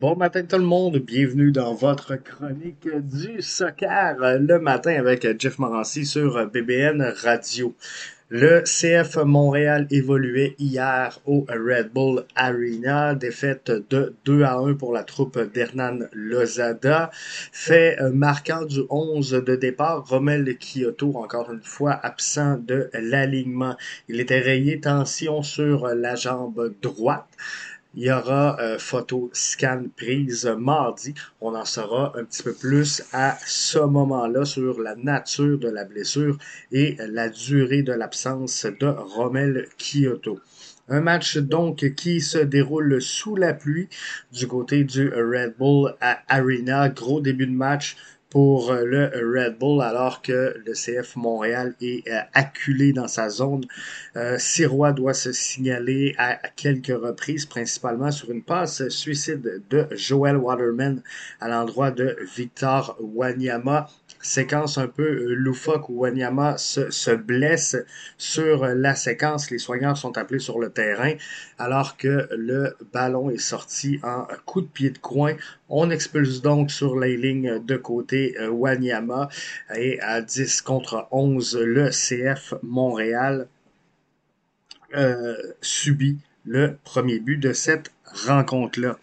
Bon matin tout le monde, bienvenue dans votre chronique du soccer le matin avec Jeff Morancy sur BBN Radio. Le CF Montréal évoluait hier au Red Bull Arena, défaite de 2 à 1 pour la troupe d'Hernan Lozada. Fait marquant du 11 de départ, Romel Kyoto, encore une fois absent de l'alignement. Il était rayé tension sur la jambe droite. Il y aura euh, photo scan prise mardi. On en saura un petit peu plus à ce moment-là sur la nature de la blessure et la durée de l'absence de Rommel Kyoto. Un match donc qui se déroule sous la pluie du côté du Red Bull Arena. Gros début de match pour euh, le Red Bull alors que le CF Montréal est euh, acculé dans sa zone. Euh, Sirois doit se signaler à, quelques reprises, principalement sur une passe suicide de Joel Waterman à l'endroit de Victor Wanyama séquence un peu euh, loufoque où Wanyama se, se, blesse sur la séquence. Les soignants sont appelés sur le terrain alors que le ballon est sorti en coup de pied de coin. On expulse donc sur les lignes de côté euh, Wanyama et à 10 contre 11, le CF Montréal euh, subit le premier but de cette rencontre-là.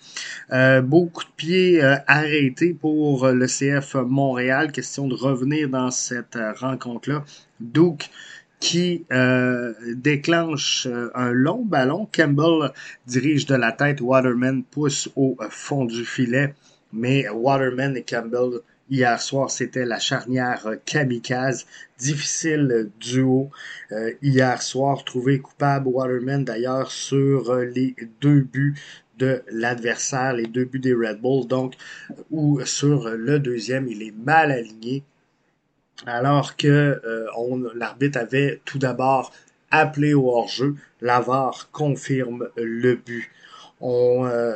Euh, beaucoup de pieds euh, arrêtés pour le CF Montréal. Question de revenir dans cette euh, rencontre-là. Duke qui déclenche un long ballon. Campbell dirige de la tête. Waterman pousse au fond du filet. Mais Waterman et Campbell Hier soir, c'était la charnière kamikaze. Difficile duo. Euh, hier soir, trouvé coupable Waterman d'ailleurs sur euh, les deux buts de l'adversaire, les deux buts des Red Bulls. Donc, ou sur le deuxième, il est mal aligné. Alors que euh, l'arbitre avait tout d'abord appelé au hors-jeu. L'avare confirme le but. Euh,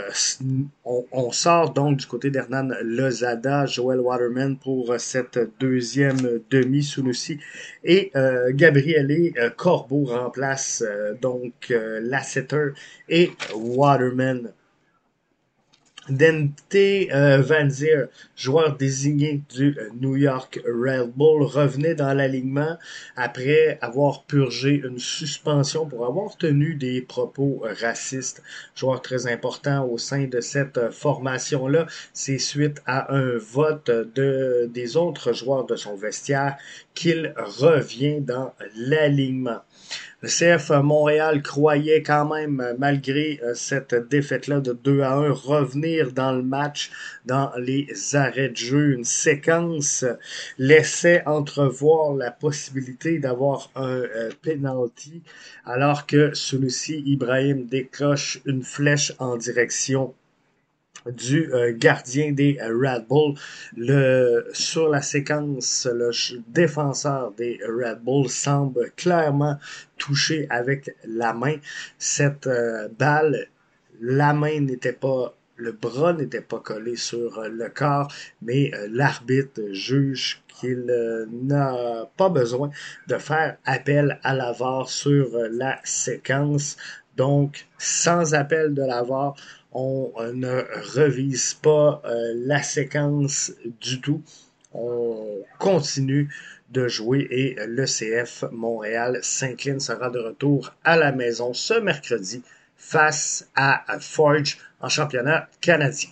on, sort donc du côté d'Hernan Lozada, Joel Waterman pour cette deuxième demi sous et euh, Gabriele euh, Corbeau remplace euh, donc Lasseter et Waterman Dente euh, Van Zier, joueur désigné du euh, New York Red Bull, revenait dans l'alignement après avoir purgé une suspension pour avoir tenu des propos racistes. Joueur très important au sein de cette formation-là. C'est suite à un vote de, des autres joueurs de son vestiaire qu'il revient dans l'alignement. Le CF Montréal croyait quand même, malgré euh, cette défaite-là de 2 à 1, revenir dans le match dans les arrêts de jeu. Une séquence laissait entrevoir la possibilité d'avoir un euh, penalty, alors que celui-ci, Ibrahim, décroche une flèche en direction du euh, gardien des euh, Red Bull. Le, sur la séquence, le défenseur des Red Bull semble clairement touché avec la main. Cette euh, balle, la main n'était pas le bras n'était pas collé sur le corps, mais l'arbitre juge qu'il n'a pas besoin de faire appel à la VAR sur la séquence. Donc, sans appel de la VAR, on ne revise pas euh, la séquence du tout. On continue de jouer et le CF Montréal s'incline sera de retour à la maison ce mercredi face à Forge en championnat canadien.